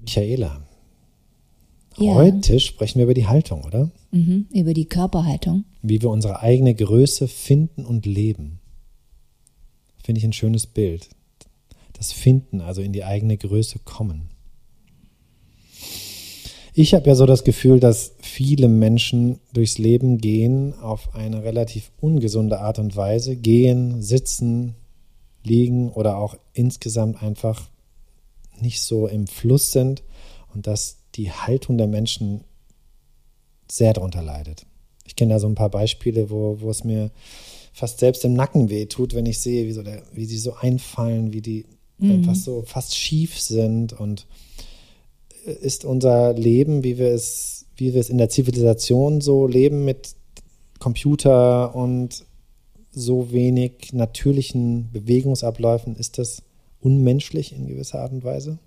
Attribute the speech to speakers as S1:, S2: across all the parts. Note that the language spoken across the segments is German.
S1: Michaela,
S2: Ja.
S1: heute sprechen wir über die Haltung, oder?
S2: Mhm, über die Körperhaltung.
S1: Wie wir unsere eigene Größe finden und leben. Finde ich ein schönes Bild. Das Finden, also in die eigene Größe kommen. Ich habe ja so das Gefühl, dass viele Menschen durchs Leben gehen auf eine relativ ungesunde Art und Weise. Gehen, sitzen, liegen oder auch insgesamt einfach nicht so im Fluss sind und dass die Haltung der Menschen sehr darunter leidet. Ich kenne da so ein paar Beispiele, wo, wo es mir fast selbst im Nacken weh tut, wenn ich sehe, wie, so der, wie sie so einfallen, wie die einfach so fast schief sind und äh, ist unser Leben, wie wir es, wie wir es in der Zivilisation so leben mit Computer und so wenig natürlichen Bewegungsabläufen, ist das unmenschlich in gewisser Art und Weise?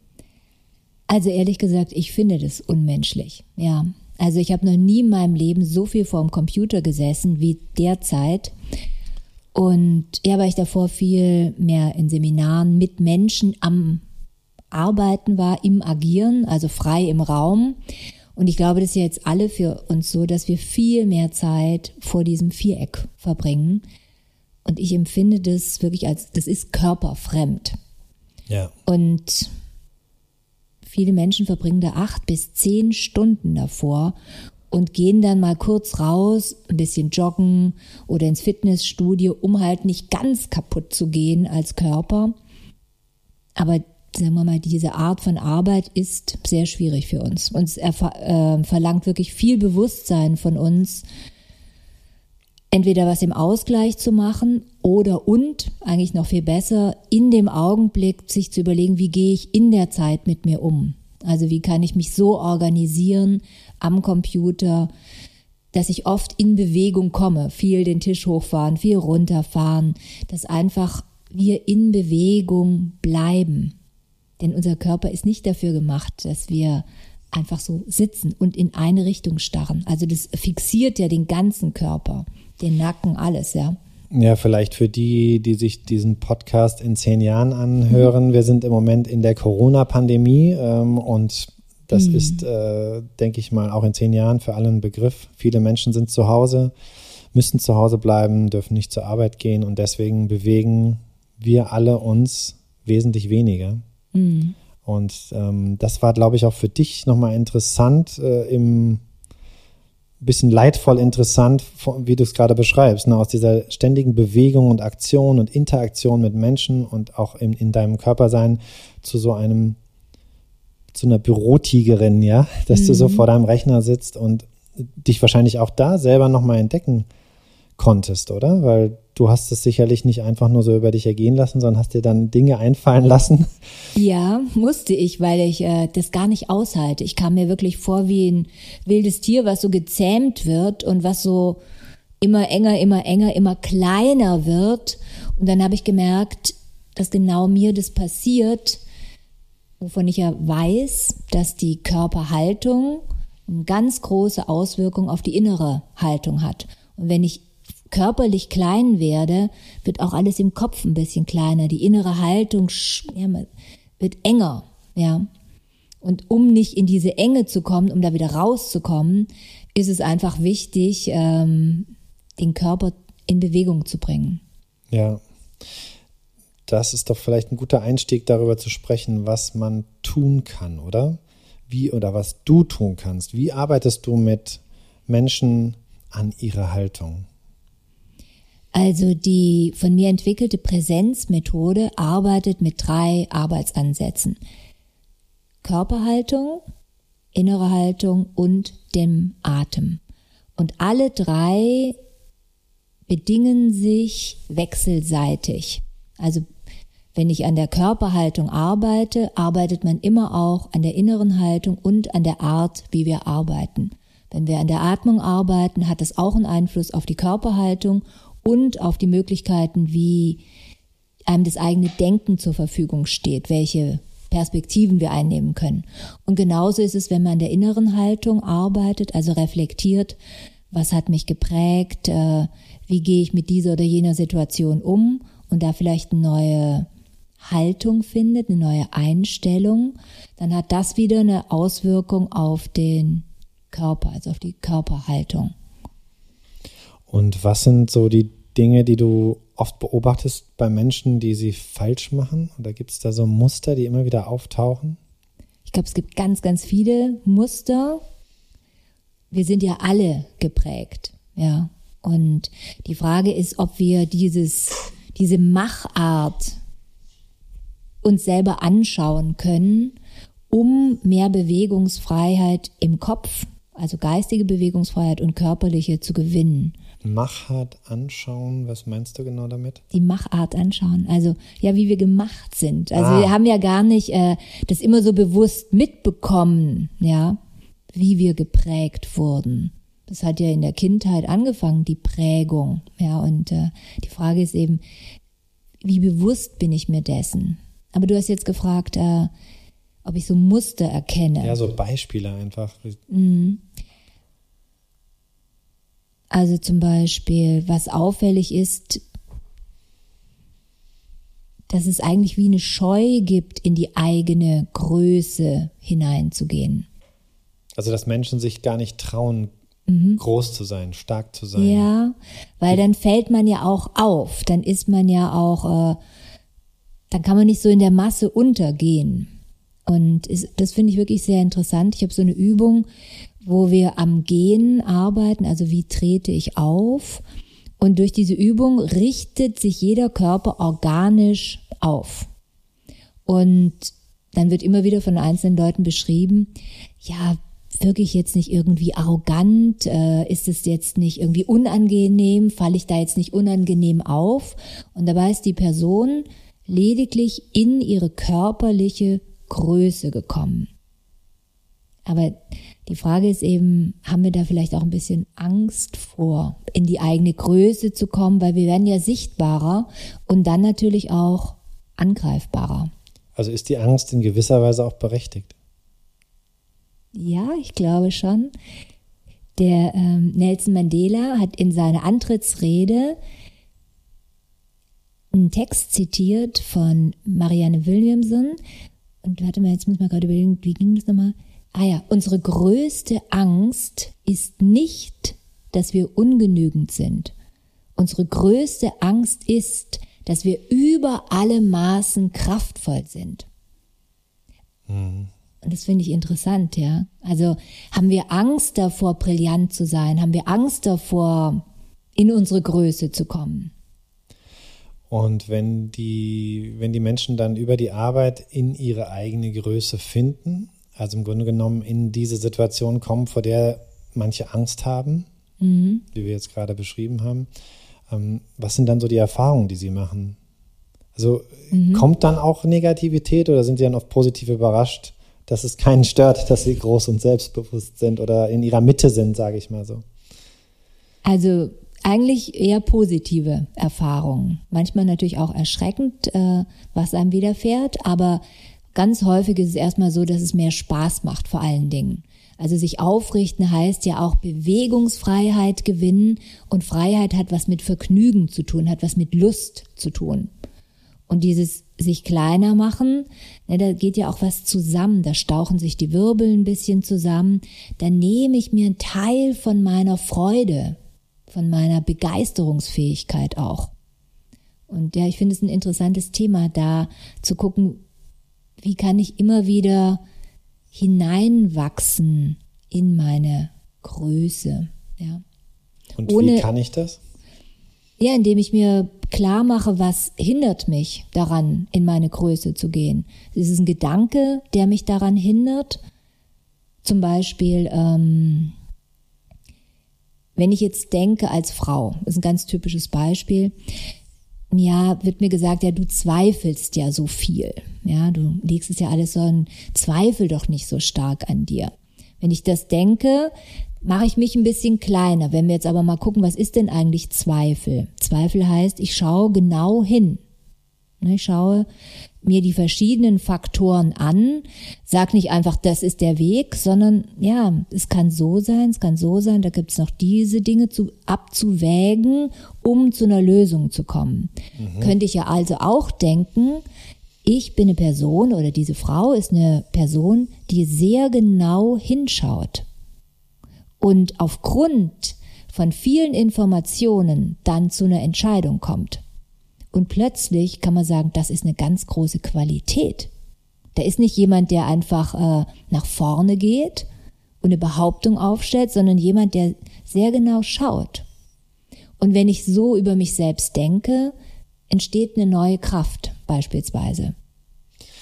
S2: Also ehrlich gesagt, ich finde das unmenschlich. Ja. Also ich habe noch nie in meinem Leben so viel vorm Computer gesessen wie derzeit. Und ja, weil ich davor viel mehr in Seminaren mit Menschen am Arbeiten war, im Agieren, also frei im Raum. Und ich glaube, das ist ja jetzt alle für uns so, dass wir viel mehr Zeit vor diesem Viereck verbringen. Und ich empfinde das wirklich als, das ist körperfremd.
S1: Ja.
S2: Und viele Menschen verbringen da acht bis zehn Stunden davor und gehen dann mal kurz raus, ein bisschen joggen oder ins Fitnessstudio, um halt nicht ganz kaputt zu gehen als Körper. Aber sagen wir mal, diese Art von Arbeit ist sehr schwierig für uns. Erfa- äh, verlangt wirklich viel Bewusstsein von uns, entweder was im Ausgleich zu machen oder und, eigentlich noch viel besser, in dem Augenblick sich zu überlegen, wie gehe ich in der Zeit mit mir um. Also wie kann ich mich so organisieren am Computer, dass ich oft in Bewegung komme, viel den Tisch hochfahren, viel runterfahren, dass einfach wir in Bewegung bleiben. Denn unser Körper ist nicht dafür gemacht, dass wir einfach so sitzen und in eine Richtung starren. Also das fixiert ja den ganzen Körper, den Nacken, alles, ja.
S1: Ja, vielleicht für die, die sich diesen Podcast in zehn Jahren anhören. Wir sind im Moment in der Corona-Pandemie ähm, und das ist, äh, denke ich mal, auch in zehn Jahren für alle ein Begriff. Viele Menschen sind zu Hause, müssen zu Hause bleiben, dürfen nicht zur Arbeit gehen und deswegen bewegen wir alle uns wesentlich weniger. Und ähm, das war, glaube ich, auch für dich nochmal interessant, äh, im bisschen leidvoll interessant, wie du es gerade beschreibst, ne? aus dieser ständigen Bewegung und Aktion und Interaktion mit Menschen und auch in, in deinem Körper sein zu so einem, zu einer Bürotigerin, ja, dass du so vor deinem Rechner sitzt und dich wahrscheinlich auch da selber nochmal entdecken konntest, oder? Weil du hast es sicherlich nicht einfach nur so über dich ergehen lassen, sondern hast dir dann Dinge einfallen lassen.
S2: Ja, musste ich, weil ich äh, das gar nicht aushalte. Ich kam mir wirklich vor wie ein wildes Tier, was so gezähmt wird und was so immer enger, immer enger, immer kleiner wird. Und dann habe ich gemerkt, dass genau mir das passiert, wovon ich ja weiß, dass die Körperhaltung eine ganz große Auswirkung auf die innere Haltung hat. Und wenn ich körperlich klein werde, wird auch alles im Kopf ein bisschen kleiner. Die innere Haltung wird enger, ja. Und um nicht in diese Enge zu kommen, um da wieder rauszukommen, ist es einfach wichtig, ähm, den Körper in Bewegung zu bringen.
S1: Ja. Das ist doch vielleicht ein guter Einstieg, darüber zu sprechen, was man tun kann, oder? Wie oder was du tun kannst. Wie arbeitest du mit Menschen an ihrer Haltung?
S2: Also die von mir entwickelte Präsenzmethode arbeitet mit drei Arbeitsansätzen. Körperhaltung, innere Haltung und dem Atem. Und alle drei bedingen sich wechselseitig. Also wenn ich an der Körperhaltung arbeite, arbeitet man immer auch an der inneren Haltung und an der Art, wie wir arbeiten. Wenn wir an der Atmung arbeiten, hat das auch einen Einfluss auf die Körperhaltung und auf die Möglichkeiten, wie einem das eigene Denken zur Verfügung steht, welche Perspektiven wir einnehmen können. Und genauso ist es, wenn man an der inneren Haltung arbeitet, also reflektiert, was hat mich geprägt, äh, wie gehe ich mit dieser oder jener Situation um und da vielleicht eine neue Haltung findet, eine neue Einstellung, dann hat das wieder eine Auswirkung auf den Körper, also auf die Körperhaltung.
S1: Und was sind so die Dinge, die du oft beobachtest bei Menschen, die sie falsch machen? Oder gibt es da so Muster, die immer wieder auftauchen?
S2: Ich glaube, es gibt ganz, ganz viele Muster. Wir sind ja alle geprägt, ja. Und die Frage ist, ob wir dieses, diese Machart uns selber anschauen können, um mehr Bewegungsfreiheit im Kopf, also geistige Bewegungsfreiheit und körperliche zu gewinnen.
S1: Machart anschauen, was meinst du genau damit?
S2: Die Machart anschauen, also ja, wie wir gemacht sind. Also ah. wir haben ja gar nicht äh, das immer so bewusst mitbekommen, ja, wie wir geprägt wurden. Das hat ja in der Kindheit angefangen, die Prägung, ja, und äh, die Frage ist eben, wie bewusst bin ich mir dessen? Aber du hast jetzt gefragt, äh, ob ich so Muster erkenne.
S1: Ja, so Beispiele einfach.
S2: Mhm. Also zum Beispiel, was auffällig ist, dass es eigentlich wie eine Scheu gibt, in die eigene Größe hineinzugehen.
S1: Also dass Menschen sich gar nicht trauen, mhm. groß zu sein, stark zu sein.
S2: Ja, weil dann fällt man ja auch auf, dann ist man ja auch, äh, dann kann man nicht so in der Masse untergehen. Und ist, das finde ich wirklich sehr interessant. Ich habe so eine Übung, wo wir am Gehen arbeiten, also wie trete ich auf. Und durch diese Übung richtet sich jeder Körper organisch auf. Und dann wird immer wieder von einzelnen Leuten beschrieben, ja, wirklich jetzt nicht irgendwie arrogant, äh, ist es jetzt nicht irgendwie unangenehm, falle ich da jetzt nicht unangenehm auf. Und dabei ist die Person lediglich in ihre körperliche Größe gekommen. Aber die Frage ist eben, haben wir da vielleicht auch ein bisschen Angst vor, in die eigene Größe zu kommen, weil wir werden ja sichtbarer und dann natürlich auch angreifbarer.
S1: Also ist die Angst in gewisser Weise auch berechtigt?
S2: Ja, ich glaube schon. Der ähm, Nelson Mandela hat in seiner Antrittsrede einen Text zitiert von Marianne Williamson. Und warte mal, jetzt muss man gerade überlegen, wie ging das nochmal? Ah ja, unsere größte Angst ist nicht, dass wir ungenügend sind. Unsere größte Angst ist, dass wir über alle Maßen kraftvoll sind. Mhm. Und das finde ich interessant, ja. Also haben wir Angst davor, brillant zu sein? Haben wir Angst davor, in unsere Größe zu kommen?
S1: Und wenn die, wenn die Menschen dann über die Arbeit in ihre eigene Größe finden, also im Grunde genommen in diese Situation kommen, vor der manche Angst haben, mhm. wie wir jetzt gerade beschrieben haben. Ähm, was sind dann so die Erfahrungen, die sie machen? Also mhm. kommt dann auch Negativität oder sind sie dann oft positiv überrascht, dass es keinen stört, dass sie groß und selbstbewusst sind oder in ihrer Mitte sind, sage ich mal so?
S2: Also eigentlich eher positive Erfahrungen. Manchmal natürlich auch erschreckend, äh, was einem widerfährt, aber Ganz häufig ist es erstmal so, dass es mehr Spaß macht vor allen Dingen. Also sich aufrichten heißt ja auch Bewegungsfreiheit gewinnen und Freiheit hat was mit Vergnügen zu tun, hat was mit Lust zu tun. Und dieses sich kleiner machen, ne, da geht ja auch was zusammen, da stauchen sich die Wirbel ein bisschen zusammen, da nehme ich mir einen Teil von meiner Freude, von meiner Begeisterungsfähigkeit auch. Und ja, ich finde es ein interessantes Thema, da zu gucken, wie kann ich immer wieder hineinwachsen in meine Größe. Ja.
S1: Und Ohne, wie kann ich das?
S2: Ja, indem ich mir klar mache, was hindert mich daran, in meine Größe zu gehen. Es ist ein Gedanke, der mich daran hindert. Zum Beispiel, ähm, wenn ich jetzt denke als Frau, ist ein ganz typisches Beispiel, ja, wird mir gesagt, ja, du zweifelst ja so viel. Ja, du legst es ja alles so ein Zweifel doch nicht so stark an dir. Wenn ich das denke, mache ich mich ein bisschen kleiner. Wenn wir jetzt aber mal gucken, was ist denn eigentlich Zweifel? Zweifel heißt, ich schaue genau hin. Ne, ich schaue mir die verschiedenen Faktoren an, sag nicht einfach, das ist der Weg, sondern ja, es kann so sein, es kann so sein, da gibt es noch diese Dinge zu, abzuwägen, um zu einer Lösung zu kommen. Mhm. Könnte ich ja also auch denken, ich bin eine Person oder diese Frau ist eine Person, die sehr genau hinschaut und aufgrund von vielen Informationen dann zu einer Entscheidung kommt. Und plötzlich kann man sagen, das ist eine ganz große Qualität. Da ist nicht jemand, der einfach äh, nach vorne geht und eine Behauptung aufstellt, sondern jemand, der sehr genau schaut. Und wenn ich so über mich selbst denke, entsteht eine neue Kraft beispielsweise.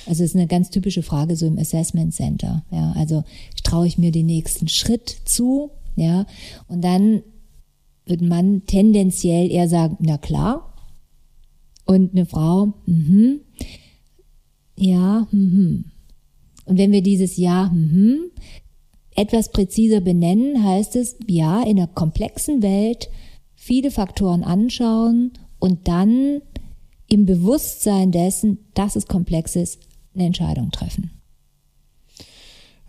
S2: Also es ist eine ganz typische Frage so im Assessment Center. Ja, also traue ich mir den nächsten Schritt zu, ja, und dann wird man tendenziell eher sagen, na klar. Und eine Frau, mhm, ja, mhm. Und wenn wir dieses Ja, mhm, etwas präziser benennen, heißt es, ja, in einer komplexen Welt viele Faktoren anschauen und dann im Bewusstsein dessen, dass es komplex ist, eine Entscheidung treffen.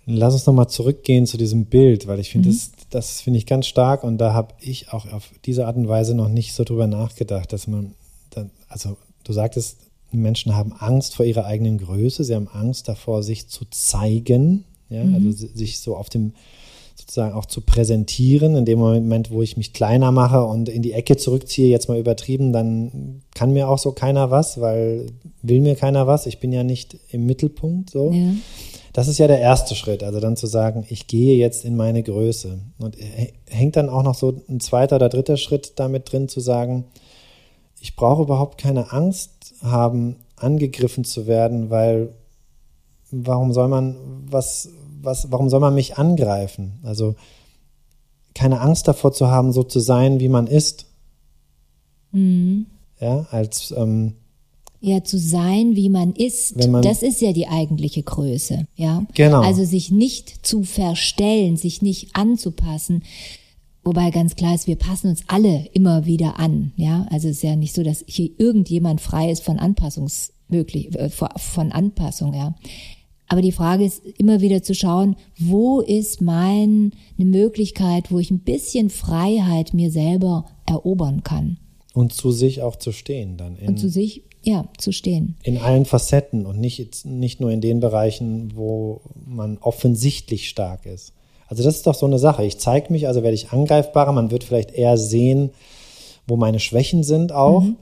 S1: Lass uns nochmal zurückgehen zu diesem Bild, weil ich finde, mhm. das, das finde ich ganz stark und da habe ich auch auf diese Art und Weise noch nicht so drüber nachgedacht, dass man, also du sagtest, Menschen haben Angst vor ihrer eigenen Größe, sie haben Angst davor, sich zu zeigen, ja, mhm. also sich so auf dem sozusagen auch zu präsentieren. In dem Moment, wo ich mich kleiner mache und in die Ecke zurückziehe, jetzt mal übertrieben, dann kann mir auch so keiner was, weil will mir keiner was. Ich bin ja nicht im Mittelpunkt so. Ja. Das ist ja der erste Schritt, also dann zu sagen, ich gehe jetzt in meine Größe. Und hängt dann auch noch so ein zweiter oder dritter Schritt damit drin zu sagen, ich brauche überhaupt keine Angst haben, angegriffen zu werden, weil warum soll man was, was, warum soll man mich angreifen? Also keine Angst davor zu haben, so zu sein, wie man ist.
S2: Mhm.
S1: Ja, als ähm,
S2: ja zu sein, wie man ist.
S1: Man,
S2: das ist ja die eigentliche Größe, ja.
S1: Genau.
S2: Also sich nicht zu verstellen, sich nicht anzupassen. Wobei ganz klar ist, wir passen uns alle immer wieder an, ja. Also es ist ja nicht so, dass hier irgendjemand frei ist von Anpassungsmöglich, äh, von Anpassung, ja. Aber die Frage ist immer wieder zu schauen, wo ist meine Möglichkeit, wo ich ein bisschen Freiheit mir selber erobern kann.
S1: Und zu sich auch zu stehen dann.
S2: In, und zu sich, ja, zu stehen.
S1: In allen Facetten und nicht, nicht nur in den Bereichen, wo man offensichtlich stark ist. Also das ist doch so eine Sache. Ich zeige mich, also werde ich angreifbarer. Man wird vielleicht eher sehen, wo meine Schwächen sind auch. Mhm.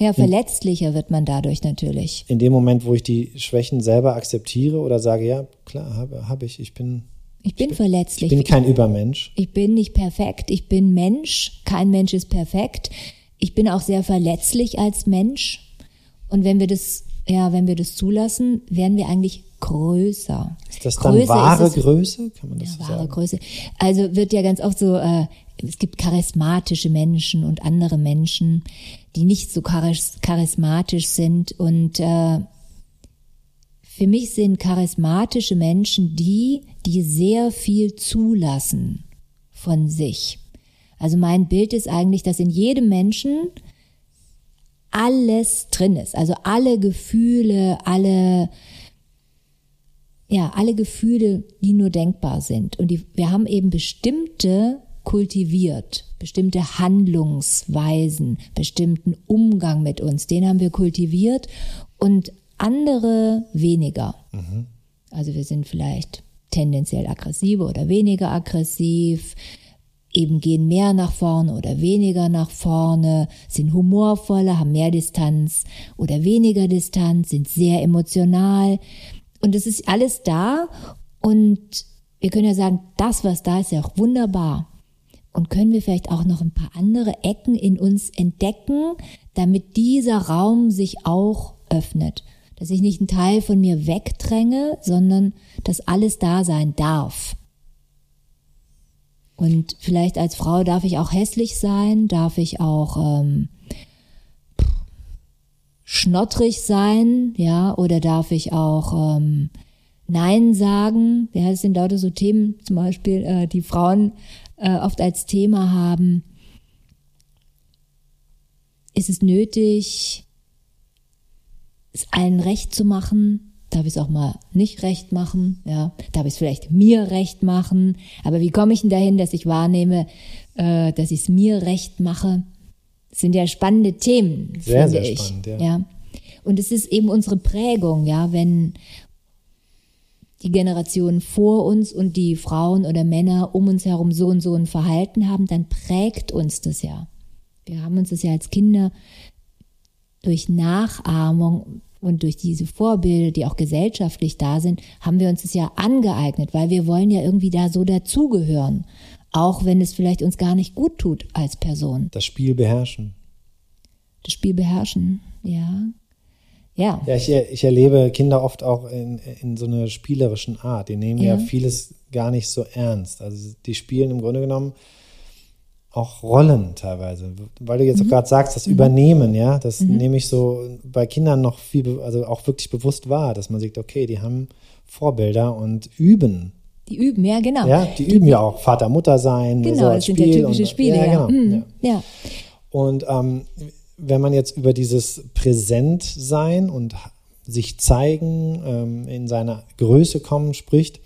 S2: Ja, verletzlicher wird man dadurch natürlich.
S1: In dem Moment, wo ich die Schwächen selber akzeptiere oder sage, ja, klar, habe hab ich, ich bin.
S2: Ich bin, ich bin verletzlich.
S1: Ich bin kein Übermensch.
S2: Ich bin nicht perfekt. Ich bin Mensch. Kein Mensch ist perfekt. Ich bin auch sehr verletzlich als Mensch. Und wenn wir das, ja, wenn wir das zulassen, werden wir eigentlich größer.
S1: Ist das dann Größe wahre es, Größe? Kann man das
S2: ja,
S1: so
S2: wahre
S1: sagen?
S2: Größe. Also wird ja ganz oft so, äh, es gibt charismatische Menschen und andere Menschen, die nicht so charismatisch sind. Und äh, für mich sind charismatische Menschen die, die sehr viel zulassen von sich. Also mein Bild ist eigentlich, dass in jedem Menschen alles drin ist. Also alle Gefühle, alle, ja, alle Gefühle, die nur denkbar sind. Und die, wir haben eben bestimmte kultiviert, bestimmte Handlungsweisen, bestimmten Umgang mit uns, den haben wir kultiviert und andere weniger. Mhm. Also wir sind vielleicht tendenziell aggressiver oder weniger aggressiv, eben gehen mehr nach vorne oder weniger nach vorne, sind humorvoller, haben mehr Distanz oder weniger Distanz, sind sehr emotional. Und es ist alles da und wir können ja sagen, das, was da ist, ist ja auch wunderbar. Und können wir vielleicht auch noch ein paar andere Ecken in uns entdecken, damit dieser Raum sich auch öffnet. Dass ich nicht einen Teil von mir wegdränge, sondern dass alles da sein darf. Und vielleicht als Frau darf ich auch hässlich sein, darf ich auch ähm, schnottrig sein, ja, oder darf ich auch ähm, Nein sagen. Ja, das sind lauter so Themen, zum Beispiel, äh, die Frauen äh, oft als Thema haben. Ist es nötig, es allen recht zu machen? Darf ich es auch mal nicht recht machen? Ja, darf ich es vielleicht mir recht machen? Aber wie komme ich denn dahin, dass ich wahrnehme, äh, dass ich es mir recht mache? Sind ja spannende Themen,
S1: sehr,
S2: finde
S1: sehr
S2: ich.
S1: Spannend, ja.
S2: ja. Und es ist eben unsere Prägung, ja, wenn die Generationen vor uns und die Frauen oder Männer um uns herum so und so ein Verhalten haben, dann prägt uns das ja. Wir haben uns das ja als Kinder durch Nachahmung und durch diese Vorbilder, die auch gesellschaftlich da sind, haben wir uns das ja angeeignet, weil wir wollen ja irgendwie da so dazugehören. Auch wenn es vielleicht uns gar nicht gut tut als Person.
S1: Das Spiel beherrschen.
S2: Das Spiel beherrschen, ja. Ja.
S1: Ja, ich, ich erlebe Kinder oft auch in, in so einer spielerischen Art. Die nehmen ja. ja vieles gar nicht so ernst. Also die spielen im Grunde genommen auch Rollen teilweise. Weil du jetzt mhm. gerade sagst, das mhm. Übernehmen, ja, das mhm. nehme ich so bei Kindern noch viel, also auch wirklich bewusst wahr, dass man sieht, okay, die haben Vorbilder und üben.
S2: Die üben, ja, genau.
S1: Ja, die, die üben ja auch Vater, Mutter sein.
S2: Genau, so das sind ja typische und, Spiele, ja.
S1: ja.
S2: Genau, mhm. ja. ja.
S1: Und ähm, wenn man jetzt über dieses Präsentsein und sich zeigen, ähm, in seiner Größe kommen spricht,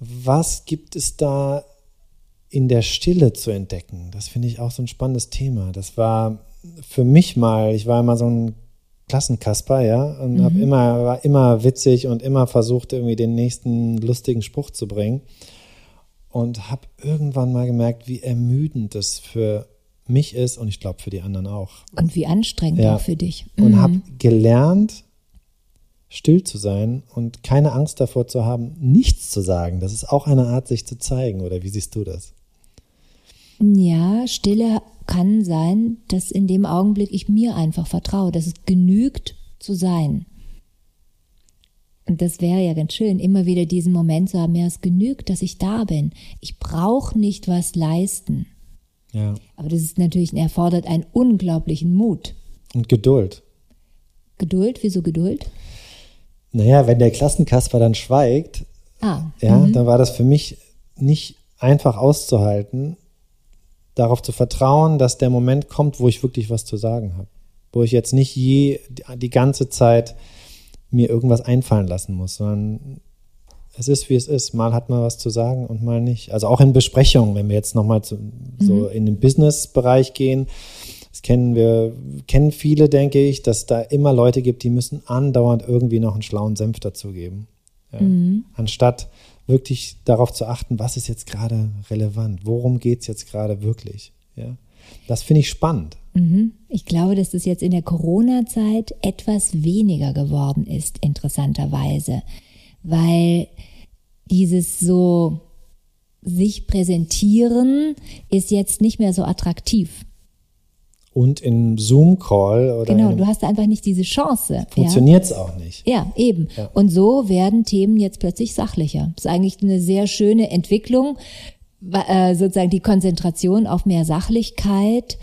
S1: was gibt es da in der Stille zu entdecken. Das finde ich auch so ein spannendes Thema. Das war für mich mal, ich war immer so ein Klassenkasper, ja, und mhm. habe immer, war immer witzig und immer versucht, irgendwie den nächsten lustigen Spruch zu bringen. Und habe irgendwann mal gemerkt, wie ermüdend das für mich ist und ich glaube für die anderen auch.
S2: Und wie anstrengend ja. auch für dich.
S1: Mhm. Und habe gelernt, still zu sein und keine Angst davor zu haben, nichts zu sagen. Das ist auch eine Art, sich zu zeigen. Oder wie siehst du das?
S2: Ja, Stille kann sein, dass in dem Augenblick ich mir einfach vertraue, dass es genügt zu sein. Und das wäre ja ganz schön, immer wieder diesen Moment zu haben, ja, es genügt, dass ich da bin. Ich brauche nicht was leisten.
S1: Ja.
S2: Aber das ist natürlich, erfordert einen unglaublichen Mut.
S1: Und Geduld.
S2: Geduld? Wieso Geduld?
S1: Naja, wenn der Klassenkasper dann schweigt,
S2: ah,
S1: ja, mhm. dann war das für mich nicht einfach auszuhalten, darauf zu vertrauen, dass der Moment kommt, wo ich wirklich was zu sagen habe. Wo ich jetzt nicht je die ganze Zeit mir irgendwas einfallen lassen muss, sondern es ist, wie es ist. Mal hat man was zu sagen und mal nicht. Also auch in Besprechungen, wenn wir jetzt nochmal mhm. so in den Business-Bereich gehen, das kennen wir, kennen viele, denke ich, dass da immer Leute gibt, die müssen andauernd irgendwie noch einen schlauen Senf dazugeben. Ja. Mhm. Anstatt wirklich darauf zu achten, was ist jetzt gerade relevant, worum geht es jetzt gerade wirklich. Ja? Das finde ich spannend.
S2: Mhm. Ich glaube, dass das jetzt in der Corona-Zeit etwas weniger geworden ist, interessanterweise, weil dieses so sich präsentieren ist jetzt nicht mehr so attraktiv
S1: und in Zoom-Call oder.
S2: Genau, du hast einfach nicht diese Chance.
S1: Funktioniert es ja. auch nicht.
S2: Ja, eben. Ja. Und so werden Themen jetzt plötzlich sachlicher. Das ist eigentlich eine sehr schöne Entwicklung, äh, sozusagen die Konzentration auf mehr Sachlichkeit,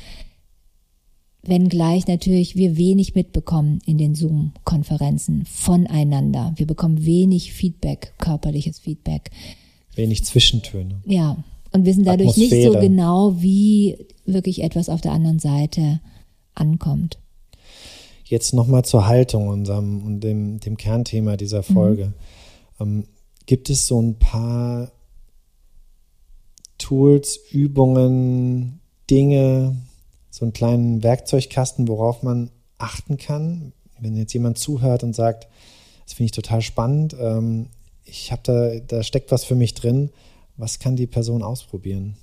S2: wenngleich natürlich wir wenig mitbekommen in den Zoom-Konferenzen voneinander. Wir bekommen wenig Feedback, körperliches Feedback.
S1: Wenig Zwischentöne.
S2: Ja, und wissen dadurch Atmosphäre. nicht so genau, wie wirklich etwas auf der anderen Seite ankommt.
S1: Jetzt nochmal zur Haltung unserem, und dem, dem Kernthema dieser Folge. Mhm. Ähm, gibt es so ein paar Tools, Übungen, Dinge, so einen kleinen Werkzeugkasten, worauf man achten kann, wenn jetzt jemand zuhört und sagt, das finde ich total spannend, ähm, ich habe da, da steckt was für mich drin, was kann die Person ausprobieren?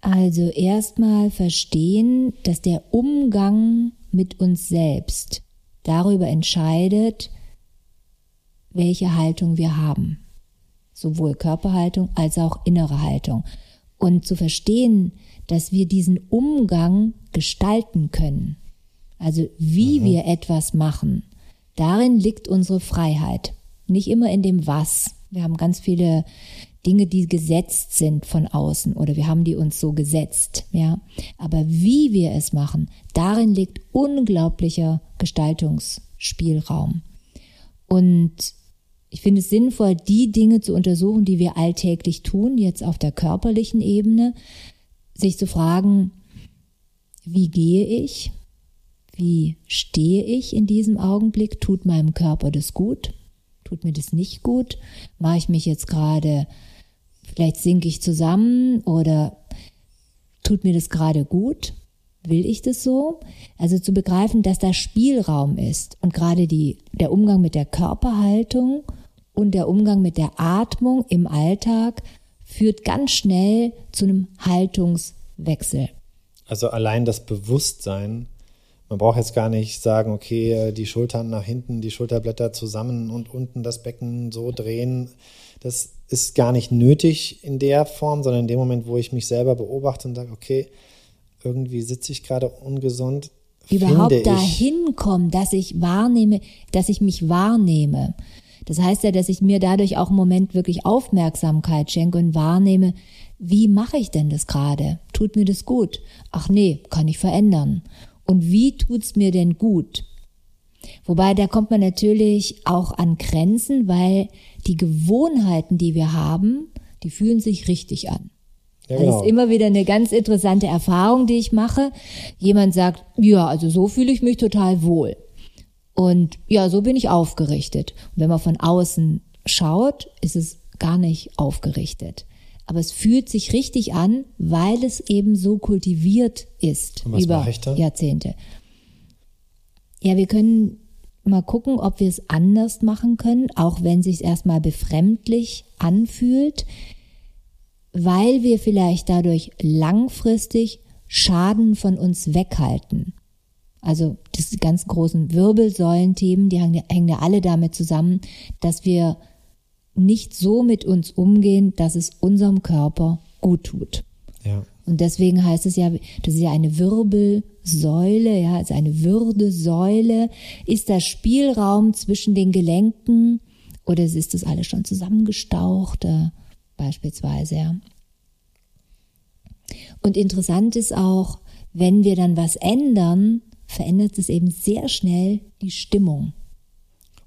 S2: Also erstmal verstehen, dass der Umgang mit uns selbst darüber entscheidet, welche Haltung wir haben. Sowohl Körperhaltung als auch innere Haltung. Und zu verstehen, dass wir diesen Umgang gestalten können. Also wie mhm. wir etwas machen. Darin liegt unsere Freiheit. Nicht immer in dem Was. Wir haben ganz viele Dinge, die gesetzt sind von außen oder wir haben die uns so gesetzt, ja. Aber wie wir es machen, darin liegt unglaublicher Gestaltungsspielraum. Und ich finde es sinnvoll, die Dinge zu untersuchen, die wir alltäglich tun, jetzt auf der körperlichen Ebene, sich zu fragen, wie gehe ich? Wie stehe ich in diesem Augenblick? Tut meinem Körper das gut? Tut mir das nicht gut? Mache ich mich jetzt gerade, vielleicht sinke ich zusammen oder tut mir das gerade gut? Will ich das so? Also zu begreifen, dass da Spielraum ist und gerade die, der Umgang mit der Körperhaltung und der Umgang mit der Atmung im Alltag führt ganz schnell zu einem Haltungswechsel.
S1: Also allein das Bewusstsein, man braucht jetzt gar nicht sagen, okay, die Schultern nach hinten, die Schulterblätter zusammen und unten das Becken so drehen. Das ist gar nicht nötig in der Form, sondern in dem Moment, wo ich mich selber beobachte und sage, okay, irgendwie sitze ich gerade ungesund.
S2: Überhaupt dahin kommen, dass ich wahrnehme, dass ich mich wahrnehme. Das heißt ja, dass ich mir dadurch auch im Moment wirklich Aufmerksamkeit schenke und wahrnehme, wie mache ich denn das gerade? Tut mir das gut? Ach nee, kann ich verändern. Und wie tut's mir denn gut? Wobei da kommt man natürlich auch an Grenzen, weil die Gewohnheiten, die wir haben, die fühlen sich richtig an. Ja, genau. Das ist immer wieder eine ganz interessante Erfahrung, die ich mache. Jemand sagt, ja, also so fühle ich mich total wohl. Und ja, so bin ich aufgerichtet. Und wenn man von außen schaut, ist es gar nicht aufgerichtet. Aber es fühlt sich richtig an, weil es eben so kultiviert ist über Jahrzehnte. Ja, wir können mal gucken, ob wir es anders machen können, auch wenn es sich erstmal befremdlich anfühlt weil wir vielleicht dadurch langfristig Schaden von uns weghalten. Also die ganz großen Wirbelsäulenthemen, die hängen ja alle damit zusammen, dass wir nicht so mit uns umgehen, dass es unserem Körper gut tut. Ja. Und deswegen heißt es ja, das ist ja eine Wirbelsäule, ja, also eine Würdesäule. Ist der Spielraum zwischen den Gelenken oder ist das alles schon zusammengestaucht? beispielsweise. Ja. Und interessant ist auch, wenn wir dann was ändern, verändert es eben sehr schnell die Stimmung.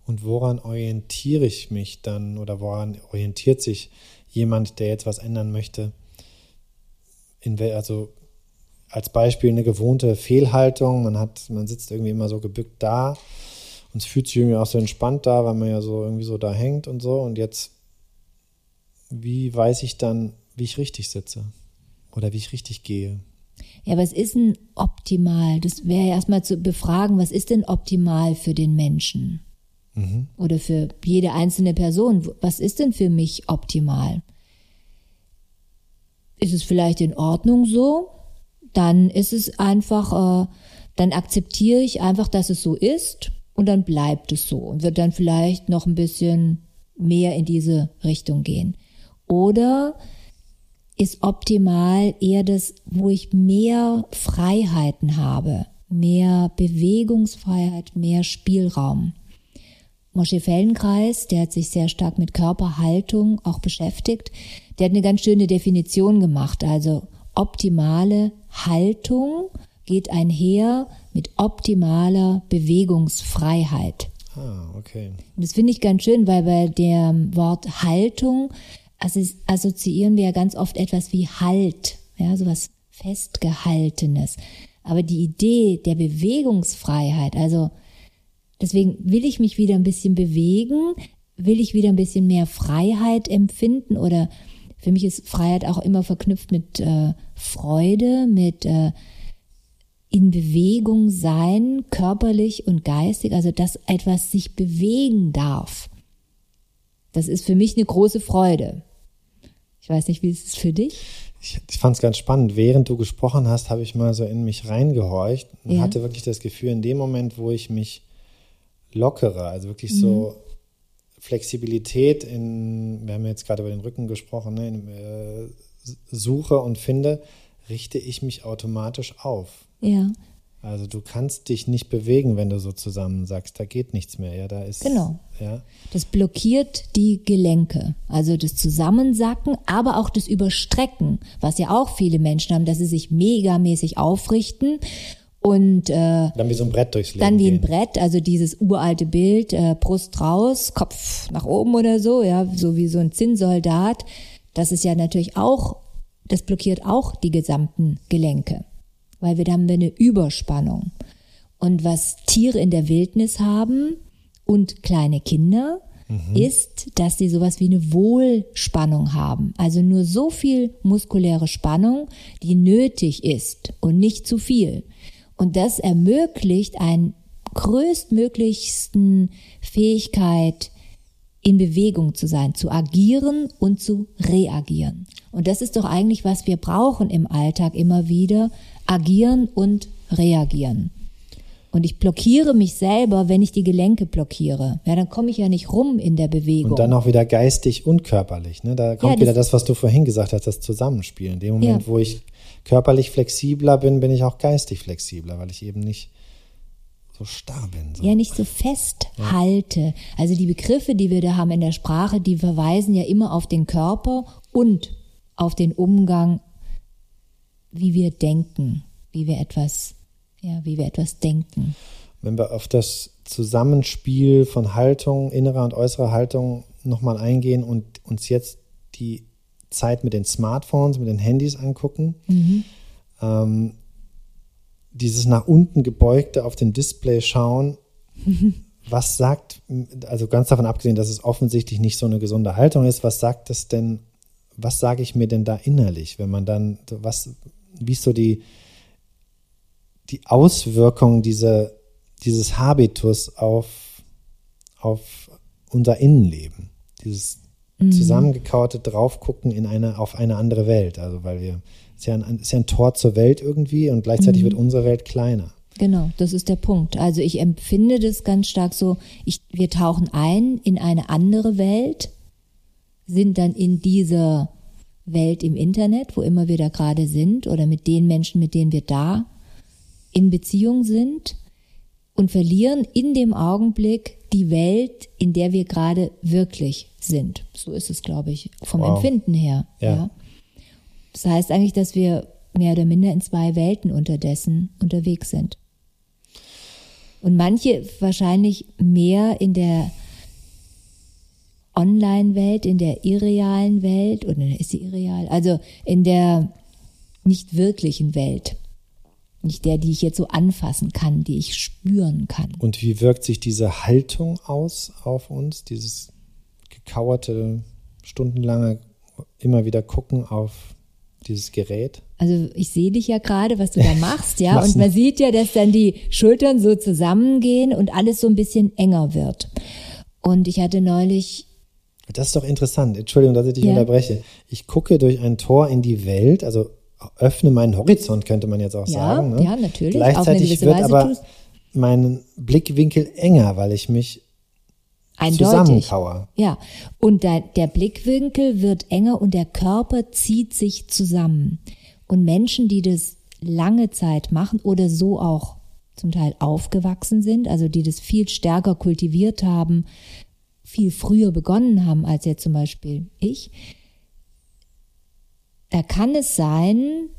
S1: Und woran orientiere ich mich dann oder woran orientiert sich jemand, der jetzt was ändern möchte? In, also als Beispiel eine gewohnte Fehlhaltung, man hat, man sitzt irgendwie immer so gebückt da und es fühlt sich irgendwie auch so entspannt da, weil man ja so irgendwie so da hängt und so und jetzt wie weiß ich dann, wie ich richtig sitze oder wie ich richtig gehe?
S2: Ja, was ist denn optimal? Das wäre erstmal zu befragen, was ist denn optimal für den Menschen? Oder für jede einzelne Person? Was ist denn für mich optimal? Ist es vielleicht in Ordnung so? Dann ist es einfach, äh, dann akzeptiere ich einfach, dass es so ist und dann bleibt es so und wird dann vielleicht noch ein bisschen mehr in diese Richtung gehen. Oder ist optimal eher das, wo ich mehr Freiheiten habe, mehr Bewegungsfreiheit, mehr Spielraum. Mosche Feldenkreis, der hat sich sehr stark mit Körperhaltung auch beschäftigt, der hat eine ganz schöne Definition gemacht. Also optimale Haltung geht einher mit optimaler Bewegungsfreiheit.
S1: Ah, okay.
S2: Und das finde ich ganz schön, weil bei dem Wort Haltung assoziieren wir ja ganz oft etwas wie Halt, ja, sowas festgehaltenes. Aber die Idee der Bewegungsfreiheit, also deswegen will ich mich wieder ein bisschen bewegen, will ich wieder ein bisschen mehr Freiheit empfinden oder für mich ist Freiheit auch immer verknüpft mit äh, Freude, mit äh, in Bewegung sein, körperlich und geistig, also dass etwas sich bewegen darf. Das ist für mich eine große Freude. Ich weiß nicht, wie ist es für dich?
S1: Ich, ich fand es ganz spannend. Während du gesprochen hast, habe ich mal so in mich reingehorcht und ja. hatte wirklich das Gefühl, in dem Moment, wo ich mich lockere, also wirklich mhm. so Flexibilität in, wir haben jetzt gerade über den Rücken gesprochen, ne, in, äh, suche und finde, richte ich mich automatisch auf.
S2: Ja.
S1: Also du kannst dich nicht bewegen, wenn du so zusammen sagst, da geht nichts mehr. Ja, da ist
S2: genau.
S1: Ja.
S2: Das blockiert die Gelenke, also das Zusammensacken, aber auch das Überstrecken, was ja auch viele Menschen haben, dass sie sich megamäßig aufrichten und äh,
S1: dann wie so ein Brett durchs Leben
S2: Dann wie ein Brett, also dieses uralte Bild, äh, Brust raus, Kopf nach oben oder so, ja, so wie so ein Zinnsoldat. Das ist ja natürlich auch, das blockiert auch die gesamten Gelenke weil wir da haben wir eine Überspannung. Und was Tiere in der Wildnis haben und kleine Kinder, mhm. ist, dass sie sowas wie eine Wohlspannung haben. Also nur so viel muskuläre Spannung, die nötig ist und nicht zu viel. Und das ermöglicht einen größtmöglichsten Fähigkeit, in Bewegung zu sein, zu agieren und zu reagieren. Und das ist doch eigentlich, was wir brauchen im Alltag immer wieder, agieren und reagieren. Und ich blockiere mich selber, wenn ich die Gelenke blockiere. Ja, dann komme ich ja nicht rum in der Bewegung.
S1: Und dann auch wieder geistig und körperlich. Ne? Da kommt ja, das wieder das, was du vorhin gesagt hast, das Zusammenspiel. In dem Moment, ja. wo ich körperlich flexibler bin, bin ich auch geistig flexibler, weil ich eben nicht so starr bin. So.
S2: Ja, nicht so festhalte. Ja. Also die Begriffe, die wir da haben in der Sprache, die verweisen ja immer auf den Körper und auf den Umgang, wie wir denken, wie wir etwas ja, wie wir etwas denken.
S1: Wenn wir auf das Zusammenspiel von Haltung, innerer und äußerer Haltung nochmal eingehen und uns jetzt die Zeit mit den Smartphones, mit den Handys angucken, mhm. ähm, dieses nach unten gebeugte auf dem Display schauen, was sagt, also ganz davon abgesehen, dass es offensichtlich nicht so eine gesunde Haltung ist, was sagt es denn, was sage ich mir denn da innerlich, wenn man dann, was, wie ist so die, die Auswirkung dieser, dieses Habitus auf, auf unser Innenleben. Dieses mhm. zusammengekaute Draufgucken in eine, auf eine andere Welt. Also, weil wir, es ist ja ein, ist ja ein Tor zur Welt irgendwie und gleichzeitig mhm. wird unsere Welt kleiner.
S2: Genau, das ist der Punkt. Also ich empfinde das ganz stark so, ich, wir tauchen ein in eine andere Welt, sind dann in dieser Welt im Internet, wo immer wir da gerade sind, oder mit den Menschen, mit denen wir da in Beziehung sind und verlieren in dem Augenblick die Welt, in der wir gerade wirklich sind. So ist es, glaube ich, vom wow. Empfinden her. Ja. ja. Das heißt eigentlich, dass wir mehr oder minder in zwei Welten unterdessen unterwegs sind. Und manche wahrscheinlich mehr in der Online-Welt, in der irrealen Welt, oder ist sie irreal? Also in der nicht wirklichen Welt nicht der, die ich jetzt so anfassen kann, die ich spüren kann.
S1: Und wie wirkt sich diese Haltung aus auf uns, dieses gekauerte, stundenlange immer wieder gucken auf dieses Gerät?
S2: Also ich sehe dich ja gerade, was du da machst, ja, und man sieht ja, dass dann die Schultern so zusammengehen und alles so ein bisschen enger wird. Und ich hatte neulich
S1: das ist doch interessant. Entschuldigung, dass ich dich ja. unterbreche. Ich gucke durch ein Tor in die Welt, also öffne meinen Horizont, könnte man jetzt auch
S2: ja,
S1: sagen.
S2: Ne? Ja, natürlich.
S1: Gleichzeitig wird Weise aber mein Blickwinkel enger, weil ich mich Eindeutig. zusammenkauere.
S2: Ja, und der, der Blickwinkel wird enger und der Körper zieht sich zusammen. Und Menschen, die das lange Zeit machen oder so auch zum Teil aufgewachsen sind, also die das viel stärker kultiviert haben, viel früher begonnen haben als jetzt zum Beispiel ich, da kann es sein,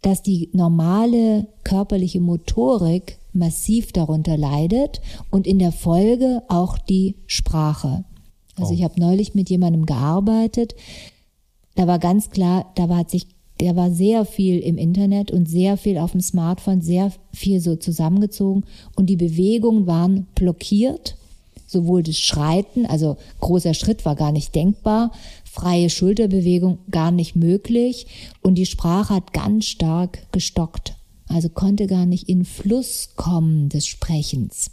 S2: dass die normale körperliche Motorik massiv darunter leidet und in der Folge auch die Sprache. Also oh. ich habe neulich mit jemandem gearbeitet, da war ganz klar, da war sich der war sehr viel im Internet und sehr viel auf dem Smartphone, sehr viel so zusammengezogen und die Bewegungen waren blockiert, sowohl das Schreiten, also großer Schritt war gar nicht denkbar, freie Schulterbewegung gar nicht möglich und die Sprache hat ganz stark gestockt. Also konnte gar nicht in Fluss kommen des Sprechens.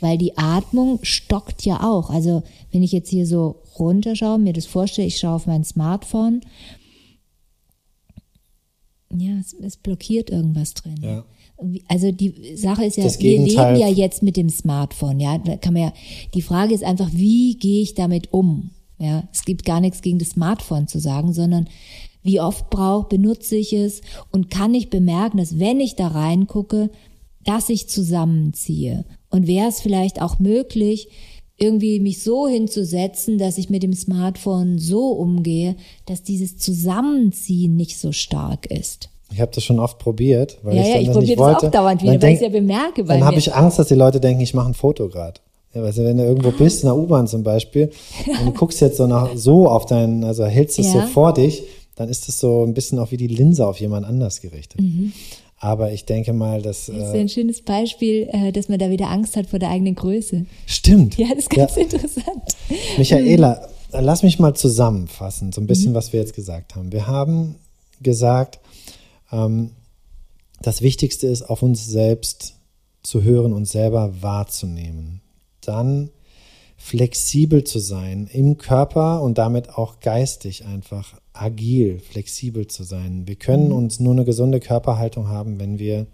S2: Weil die Atmung stockt ja auch. Also wenn ich jetzt hier so runterschaue, mir das vorstelle, ich schaue auf mein Smartphone, ja, es, es blockiert irgendwas drin. Ja. Also die Sache ist ja, wir leben ja jetzt mit dem Smartphone, ja. Da kann man ja, die Frage ist einfach, wie gehe ich damit um? Ja, es gibt gar nichts gegen das Smartphone zu sagen, sondern wie oft brauche, benutze ich es und kann ich bemerken, dass wenn ich da reingucke, dass ich zusammenziehe. Und wäre es vielleicht auch möglich, irgendwie mich so hinzusetzen, dass ich mit dem Smartphone so umgehe, dass dieses Zusammenziehen nicht so stark ist.
S1: Ich habe das schon oft probiert,
S2: weil ja, ich, ja, ich probiere das auch dauernd wieder, weil ich es ja bemerke
S1: bei Dann habe ich Angst, dass die Leute denken, ich mache ein Foto gerade. Ja, du, wenn du irgendwo bist, in der U-Bahn zum Beispiel, und du guckst jetzt so nach, so auf deinen, also hältst es ja. so vor dich, dann ist es so ein bisschen auch wie die Linse auf jemand anders gerichtet. Mhm. Aber ich denke mal, dass.
S2: Das ist ein schönes Beispiel, äh, dass man da wieder Angst hat vor der eigenen Größe.
S1: Stimmt.
S2: Ja, das ist ganz ja. interessant.
S1: Michaela, lass mich mal zusammenfassen, so ein bisschen, mhm. was wir jetzt gesagt haben. Wir haben gesagt, ähm, das Wichtigste ist, auf uns selbst zu hören, uns selber wahrzunehmen. Dann flexibel zu sein im Körper und damit auch geistig einfach agil, flexibel zu sein. Wir können mhm. uns nur eine gesunde Körperhaltung haben, wenn wir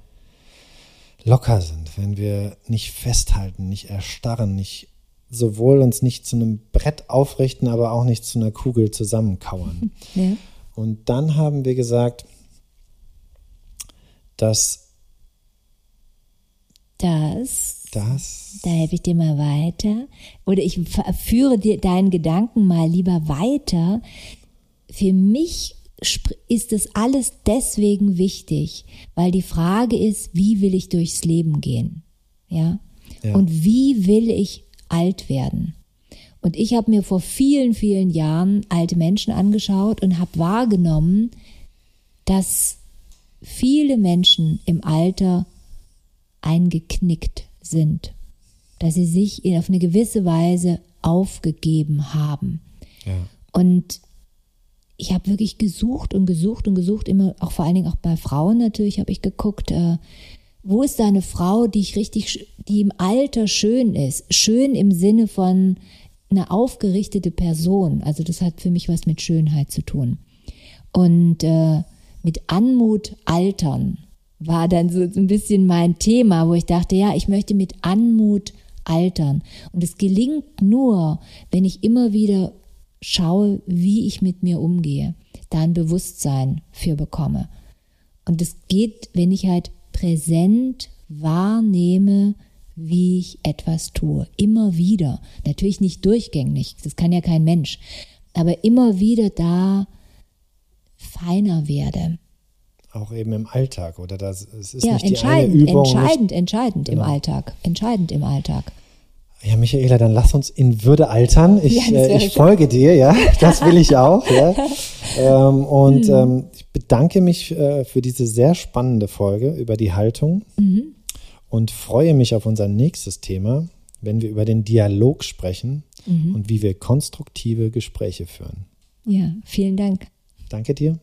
S1: locker sind, wenn wir nicht festhalten, nicht erstarren, nicht sowohl uns nicht zu einem Brett aufrichten, aber auch nicht zu einer Kugel zusammenkauern. Ja. Und dann haben wir gesagt, dass
S2: das,
S1: das,
S2: da helfe ich dir mal weiter, oder ich führe dir deinen Gedanken mal lieber weiter. Für mich ist das alles deswegen wichtig, weil die Frage ist, wie will ich durchs Leben gehen? Ja? ja. Und wie will ich alt werden? Und ich habe mir vor vielen, vielen Jahren alte Menschen angeschaut und habe wahrgenommen, dass viele Menschen im Alter eingeknickt sind, dass sie sich auf eine gewisse Weise aufgegeben haben. Ja. Und ich habe wirklich gesucht und gesucht und gesucht, immer auch vor allen Dingen auch bei Frauen natürlich habe ich geguckt, äh, wo ist da eine Frau, die ich richtig, die im Alter schön ist, schön im Sinne von eine aufgerichtete Person. Also das hat für mich was mit Schönheit zu tun und äh, mit Anmut altern war dann so ein bisschen mein Thema, wo ich dachte, ja, ich möchte mit Anmut altern. Und es gelingt nur, wenn ich immer wieder schaue, wie ich mit mir umgehe, da ein Bewusstsein für bekomme. Und es geht, wenn ich halt präsent wahrnehme, wie ich etwas tue. Immer wieder. Natürlich nicht durchgängig, das kann ja kein Mensch. Aber immer wieder da feiner werde
S1: auch eben im Alltag oder das es ist
S2: ja,
S1: nicht
S2: entscheidend,
S1: die eine Übung,
S2: entscheidend, entscheidend genau. im Alltag, entscheidend im Alltag.
S1: Ja, Michaela, dann lass uns in Würde altern. Ich, ja, äh, ich folge dir, ja, das will ich auch. ja. Ähm, und mhm. ähm, ich bedanke mich äh, für diese sehr spannende Folge über die Haltung mhm. und freue mich auf unser nächstes Thema, wenn wir über den Dialog sprechen mhm. und wie wir konstruktive Gespräche führen.
S2: Ja, vielen Dank.
S1: Danke dir.